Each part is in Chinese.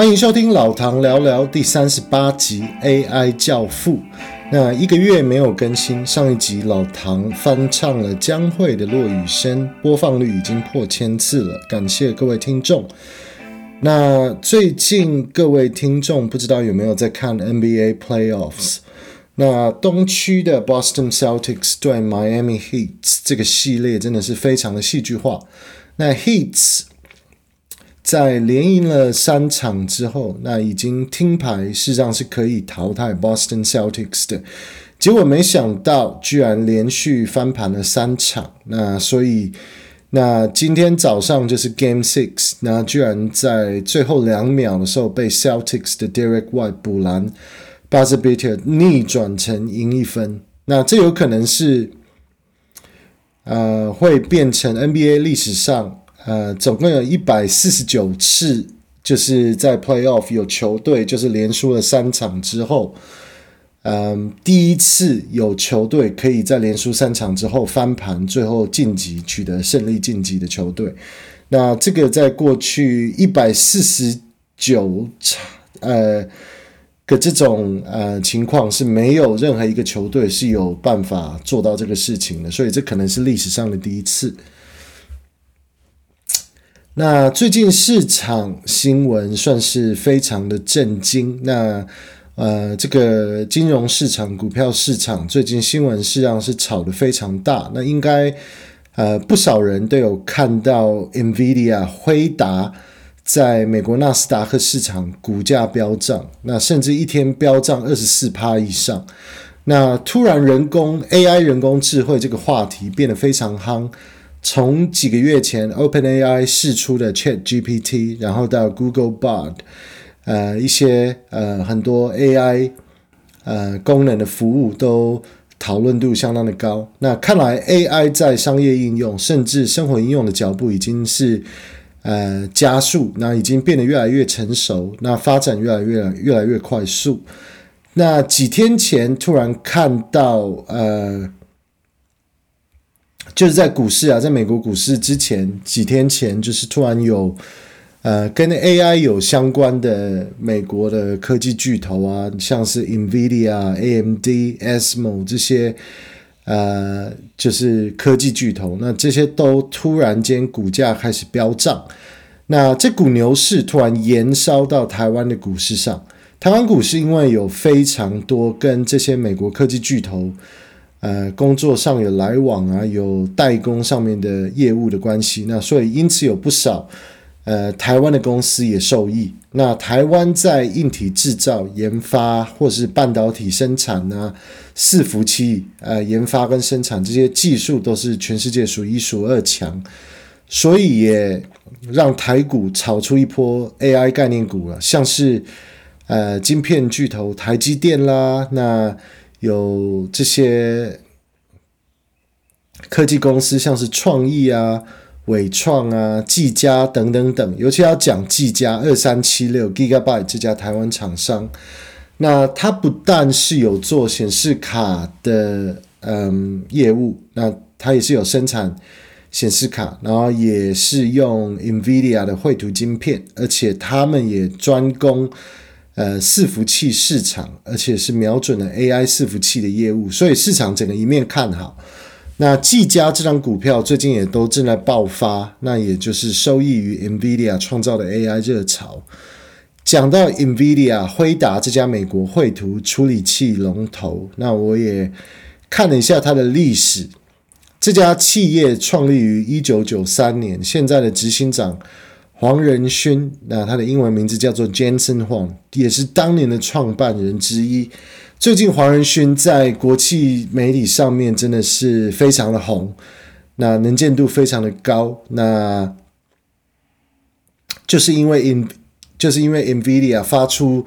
欢迎收听老唐聊聊第三十八集 AI 教父。那一个月没有更新，上一集老唐翻唱了江蕙的《落雨声》，播放率已经破千次了，感谢各位听众。那最近各位听众不知道有没有在看 NBA Playoffs？那东区的 Boston Celtics 对 Miami Heat 这个系列真的是非常的戏剧化。那 Heat 在连赢了三场之后，那已经听牌，事实上是可以淘汰 Boston Celtics 的。结果没想到，居然连续翻盘了三场。那所以，那今天早上就是 Game Six，那居然在最后两秒的时候被 Celtics 的 Derek White 补篮。buzzer beater 逆转成赢一分，那这有可能是，呃，会变成 NBA 历史上，呃，总共有一百四十九次，就是在 playoff 有球队就是连输了三场之后，嗯、第一次有球队可以在连输三场之后翻盘，最后晋级取得胜利晋级的球队，那这个在过去一百四十九场，呃。的这种呃情况是没有任何一个球队是有办法做到这个事情的，所以这可能是历史上的第一次。那最近市场新闻算是非常的震惊。那呃，这个金融市场、股票市场最近新闻实际上是炒得非常大。那应该呃不少人都有看到 NVIDIA 辉达。在美国纳斯达克市场，股价飙涨，那甚至一天飙涨二十四趴以上。那突然，人工 AI 人工智慧这个话题变得非常夯。从几个月前 OpenAI 试出的 ChatGPT，然后到 Google Bard，呃，一些呃很多 AI 呃功能的服务都讨论度相当的高。那看来 AI 在商业应用甚至生活应用的脚步已经是。呃，加速，那已经变得越来越成熟，那发展越来越越来越快速。那几天前突然看到，呃，就是在股市啊，在美国股市之前几天前，就是突然有呃跟 AI 有相关的美国的科技巨头啊，像是 NVIDIA、AMD、ASML 这些。呃，就是科技巨头，那这些都突然间股价开始飙涨，那这股牛市突然延烧到台湾的股市上。台湾股市因为有非常多跟这些美国科技巨头，呃，工作上有来往啊，有代工上面的业务的关系，那所以因此有不少。呃，台湾的公司也受益。那台湾在硬体制造、研发，或是半导体生产啊，伺服器呃研发跟生产这些技术都是全世界数一数二强，所以也让台股炒出一波 AI 概念股了，像是呃晶片巨头台积电啦，那有这些科技公司，像是创意啊。纬创啊、技嘉等等等，尤其要讲技嘉二三七六 Gigabyte 这家台湾厂商，那它不但是有做显示卡的嗯业务，那它也是有生产显示卡，然后也是用 NVIDIA 的绘图晶片，而且他们也专攻呃伺服器市场，而且是瞄准了 AI 伺服器的业务，所以市场整个一面看好。那技嘉这张股票最近也都正在爆发，那也就是受益于 NVIDIA 创造的 AI 热潮。讲到 NVIDIA 辉达这家美国绘图处理器龙头，那我也看了一下它的历史。这家企业创立于一九九三年，现在的执行长黄仁勋，那他的英文名字叫做 Jensen Huang，也是当年的创办人之一。最近黄仁勋在国际媒体上面真的是非常的红，那能见度非常的高，那就是因为 in 就是因为 NVIDIA 发出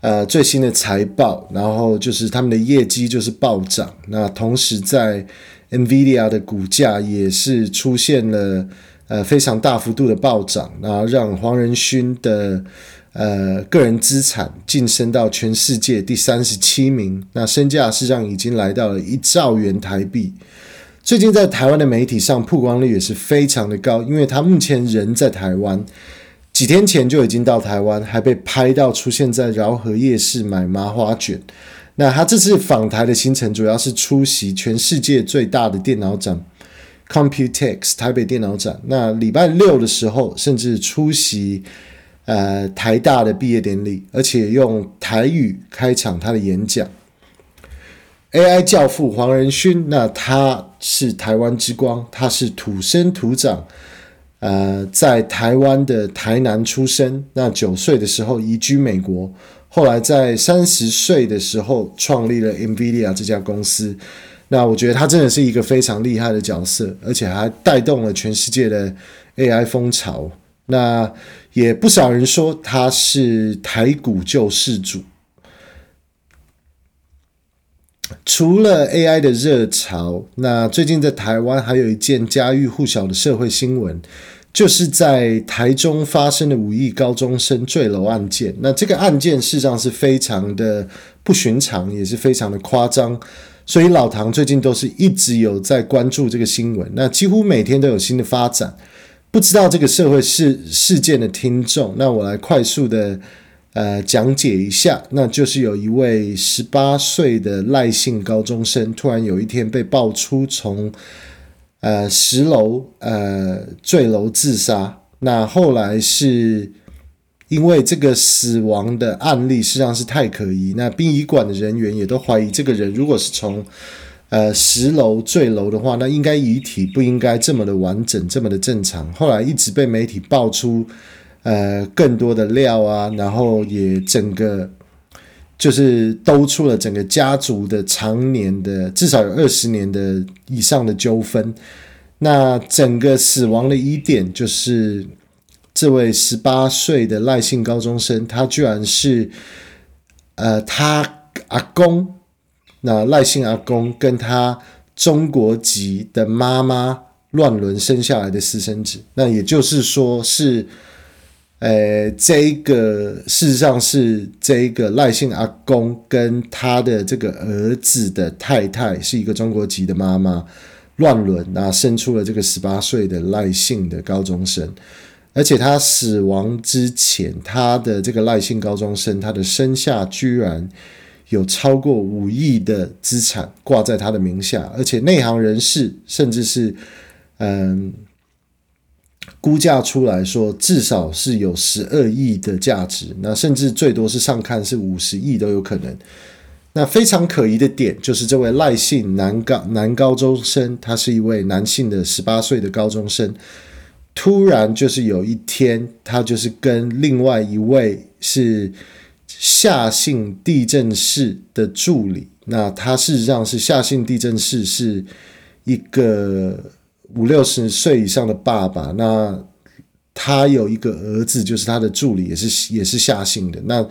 呃最新的财报，然后就是他们的业绩就是暴涨，那同时在 NVIDIA 的股价也是出现了呃非常大幅度的暴涨，然后让黄仁勋的。呃，个人资产晋升到全世界第三十七名，那身价实际上已经来到了一兆元台币。最近在台湾的媒体上曝光率也是非常的高，因为他目前人在台湾，几天前就已经到台湾，还被拍到出现在饶河夜市买麻花卷。那他这次访台的行程主要是出席全世界最大的电脑展 Computex 台北电脑展。那礼拜六的时候，甚至出席呃台大的毕业典礼，而且用台语开场他的演讲。AI 教父黄仁勋，那他是台湾之光，他是土生土长，呃，在台湾的台南出生。那九岁的时候移居美国，后来在三十岁的时候创立了 NVIDIA 这家公司。那我觉得他真的是一个非常厉害的角色，而且还带动了全世界的 AI 风潮。那也不少人说他是台股救世主。除了 AI 的热潮，那最近在台湾还有一件家喻户晓的社会新闻，就是在台中发生的五亿高中生坠楼案件。那这个案件事实上是非常的不寻常，也是非常的夸张，所以老唐最近都是一直有在关注这个新闻。那几乎每天都有新的发展。不知道这个社会事事件的听众，那我来快速的。呃，讲解一下，那就是有一位十八岁的赖姓高中生，突然有一天被爆出从呃十楼呃坠楼自杀。那后来是因为这个死亡的案例实际上是太可疑，那殡仪馆的人员也都怀疑这个人如果是从呃十楼坠楼的话，那应该遗体不应该这么的完整，这么的正常。后来一直被媒体爆出。呃，更多的料啊，然后也整个就是兜出了整个家族的常年的至少有二十年的以上的纠纷。那整个死亡的疑点就是这位十八岁的赖姓高中生，他居然是呃他阿公，那赖姓阿公跟他中国籍的妈妈乱伦生下来的私生子。那也就是说是。呃，这一个事实上是这一个赖姓阿公跟他的这个儿子的太太是一个中国籍的妈妈乱伦，那生出了这个十八岁的赖姓的高中生，而且他死亡之前，他的这个赖姓高中生他的身下居然有超过五亿的资产挂在他的名下，而且内行人士甚至是嗯。估价出来说，至少是有十二亿的价值，那甚至最多是上看是五十亿都有可能。那非常可疑的点就是，这位赖姓男高男高中生，他是一位男性的十八岁的高中生，突然就是有一天，他就是跟另外一位是夏姓地震室的助理，那他事实上是夏姓地震室是一个。五六十岁以上的爸爸，那他有一个儿子，就是他的助理，也是也是夏姓的。那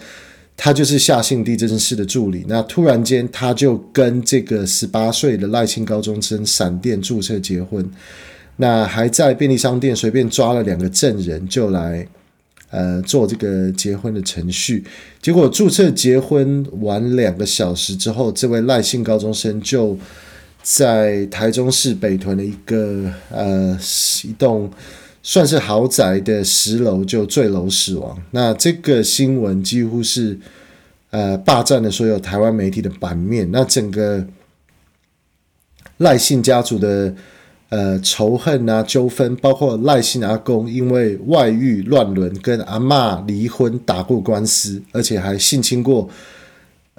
他就是夏姓地震室的助理。那突然间，他就跟这个十八岁的赖姓高中生闪电注册结婚。那还在便利商店随便抓了两个证人，就来呃做这个结婚的程序。结果注册结婚完两个小时之后，这位赖姓高中生就。在台中市北屯的一个呃一栋算是豪宅的十楼就坠楼死亡。那这个新闻几乎是呃霸占了所有台湾媒体的版面。那整个赖姓家族的呃仇恨啊纠纷，包括赖姓阿公因为外遇乱伦跟阿嬷离婚打过官司，而且还性侵过。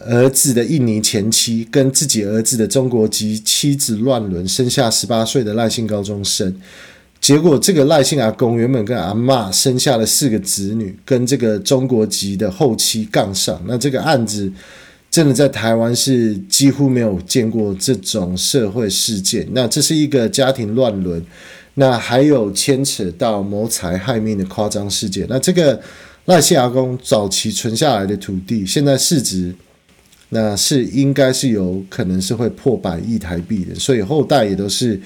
儿子的印尼前妻跟自己儿子的中国籍妻子乱伦，生下十八岁的赖姓高中生。结果，这个赖姓阿公原本跟阿嬷生下了四个子女，跟这个中国籍的后妻杠上。那这个案子真的在台湾是几乎没有见过这种社会事件。那这是一个家庭乱伦，那还有牵扯到谋财害命的夸张事件。那这个赖姓阿公早期存下来的土地，现在市值。那是应该是有可能是会破百亿台币的，所以后代也都是，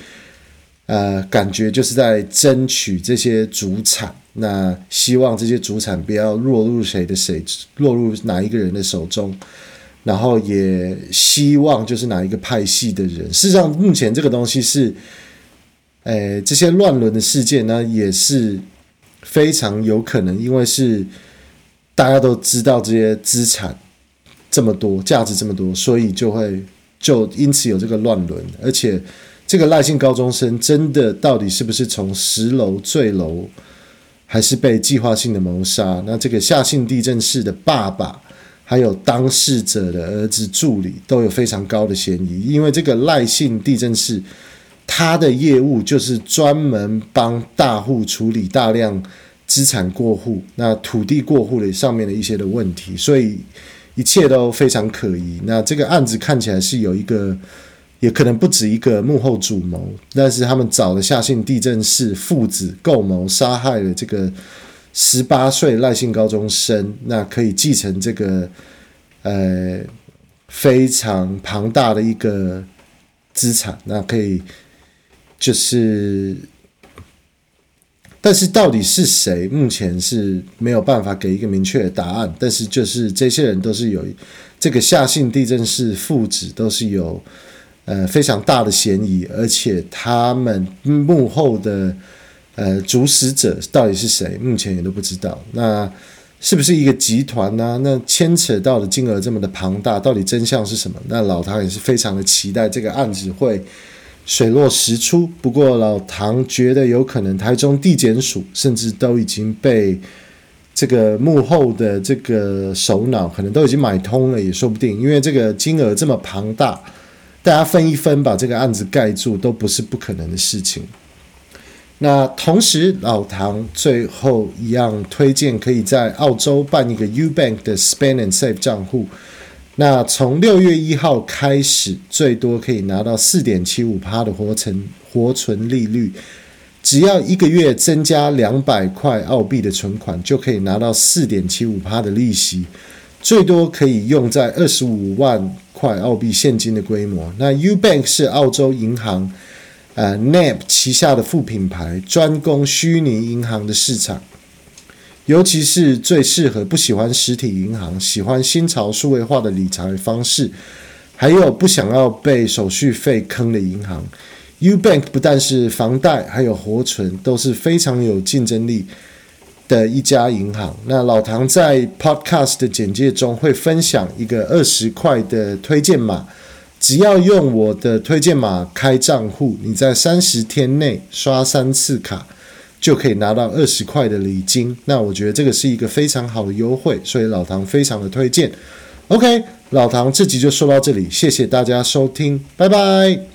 呃，感觉就是在争取这些祖产。那希望这些祖产不要落入谁的谁，落入哪一个人的手中，然后也希望就是哪一个派系的人。事实上，目前这个东西是，呃，这些乱伦的事件呢，也是非常有可能，因为是大家都知道这些资产这么多，价值这么多，所以就会就因此有这个乱伦，而且这个赖姓高中生真的到底是不是从十楼坠楼，还是被计划性的谋杀？那这个夏姓地震士的爸爸，还有当事者的儿子助理都有非常高的嫌疑，因为这个赖姓地政士。他的业务就是专门帮大户处理大量资产过户、那土地过户的上面的一些的问题，所以一切都非常可疑。那这个案子看起来是有一个，也可能不止一个幕后主谋，但是他们找了夏姓地政士父子共谋杀害了这个十八岁赖姓高中生，那可以继承这个呃非常庞大的一个资产，那可以。就是，但是到底是谁？目前是没有办法给一个明确的答案。但是就是这些人都是有这个夏姓地政士父子都是有呃非常大的嫌疑，而且他们幕后的呃主使者到底是谁？目前也都不知道。那是不是一个集团呢？那牵扯到的金额这么的庞大，到底真相是什么？那老唐也是非常的期待这个案子会。水落石出。不过老唐觉得有可能台中地检署甚至都已经被这个幕后的这个首脑可能都已经买通了，也说不定。因为这个金额这么庞大，大家分一分把这个案子盖住都不是不可能的事情。那同时，老唐最后一样推荐可以在澳洲办一个 Ubank 的 Spend and Save 账户。那从六月一号开始，最多可以拿到四点七五趴的活存活存利率，只要一个月增加两百块澳币的存款，就可以拿到四点七五趴的利息，最多可以用在二十五万块澳币现金的规模。那 Ubank 是澳洲银行，呃，NAB 旗下的副品牌，专攻虚拟银行的市场。尤其是最适合不喜欢实体银行、喜欢新潮数位化的理财方式，还有不想要被手续费坑的银行，Ubank 不但是房贷，还有活存都是非常有竞争力的一家银行。那老唐在 Podcast 的简介中会分享一个二十块的推荐码，只要用我的推荐码开账户，你在三十天内刷三次卡。就可以拿到二十块的礼金，那我觉得这个是一个非常好的优惠，所以老唐非常的推荐。OK，老唐这集就说到这里，谢谢大家收听，拜拜。